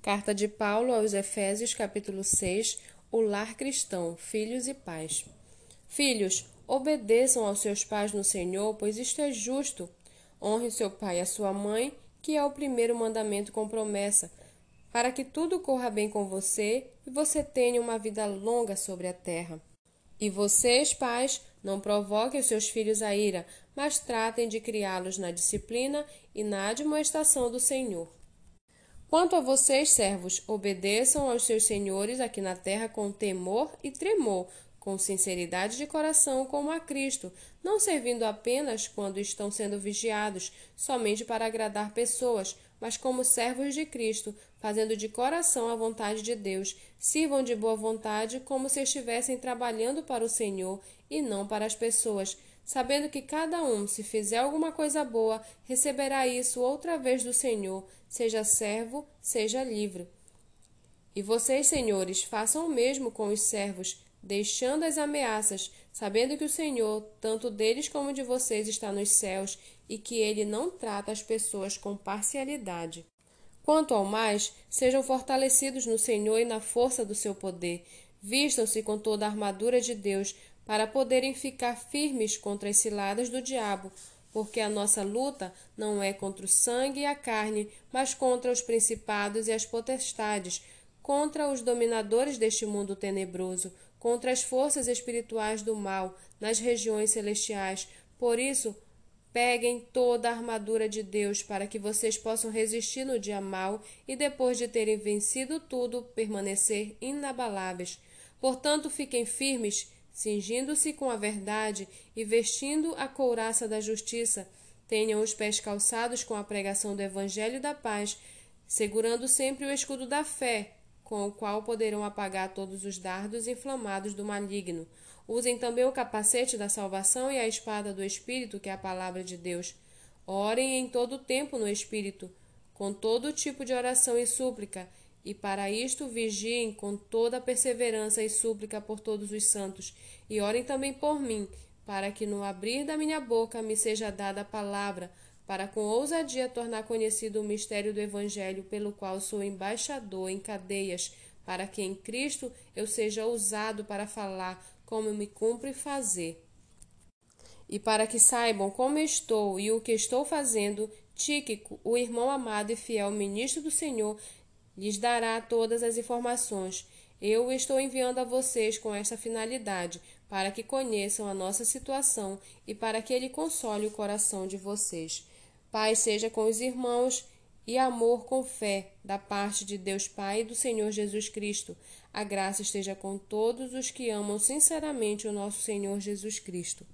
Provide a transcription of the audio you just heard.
Carta de Paulo aos Efésios, capítulo 6, o lar cristão, filhos e pais. Filhos, obedeçam aos seus pais no Senhor, pois isto é justo. Honre seu pai e a sua mãe, que é o primeiro mandamento com promessa, para que tudo corra bem com você e você tenha uma vida longa sobre a terra. E vocês, pais, não provoquem os seus filhos a ira, mas tratem de criá-los na disciplina e na admoestação do Senhor. Quanto a vocês, servos, obedeçam aos seus senhores aqui na terra com temor e tremor, com sinceridade de coração, como a Cristo, não servindo apenas quando estão sendo vigiados, somente para agradar pessoas, mas como servos de Cristo, fazendo de coração a vontade de Deus. Sirvam de boa vontade, como se estivessem trabalhando para o Senhor e não para as pessoas sabendo que cada um, se fizer alguma coisa boa, receberá isso outra vez do Senhor, seja servo, seja livre. E vocês, senhores, façam o mesmo com os servos, deixando as ameaças, sabendo que o Senhor, tanto deles como de vocês, está nos céus e que ele não trata as pessoas com parcialidade. Quanto ao mais, sejam fortalecidos no Senhor e na força do seu poder. Vistam-se com toda a armadura de Deus para poderem ficar firmes contra as ciladas do diabo, porque a nossa luta não é contra o sangue e a carne, mas contra os principados e as potestades, contra os dominadores deste mundo tenebroso, contra as forças espirituais do mal nas regiões celestiais. Por isso, Peguem toda a armadura de Deus para que vocês possam resistir no dia mau e, depois de terem vencido tudo, permanecer inabaláveis. Portanto, fiquem firmes cingindo-se com a verdade e vestindo a couraça da justiça, tenham os pés calçados com a pregação do Evangelho da paz, segurando sempre o escudo da fé, com o qual poderão apagar todos os dardos inflamados do maligno. Usem também o capacete da salvação e a espada do Espírito, que é a palavra de Deus. Orem em todo o tempo no Espírito, com todo tipo de oração e súplica e para isto vigiem com toda perseverança e súplica por todos os santos, e orem também por mim, para que no abrir da minha boca me seja dada a palavra, para com ousadia tornar conhecido o mistério do Evangelho, pelo qual sou embaixador em cadeias, para que em Cristo eu seja ousado para falar como me cumpre fazer. E para que saibam como estou e o que estou fazendo, Tíquico, o irmão amado e fiel ministro do Senhor, lhes dará todas as informações. Eu estou enviando a vocês com esta finalidade, para que conheçam a nossa situação e para que ele console o coração de vocês. Paz seja com os irmãos e amor com fé, da parte de Deus Pai e do Senhor Jesus Cristo. A graça esteja com todos os que amam sinceramente o nosso Senhor Jesus Cristo.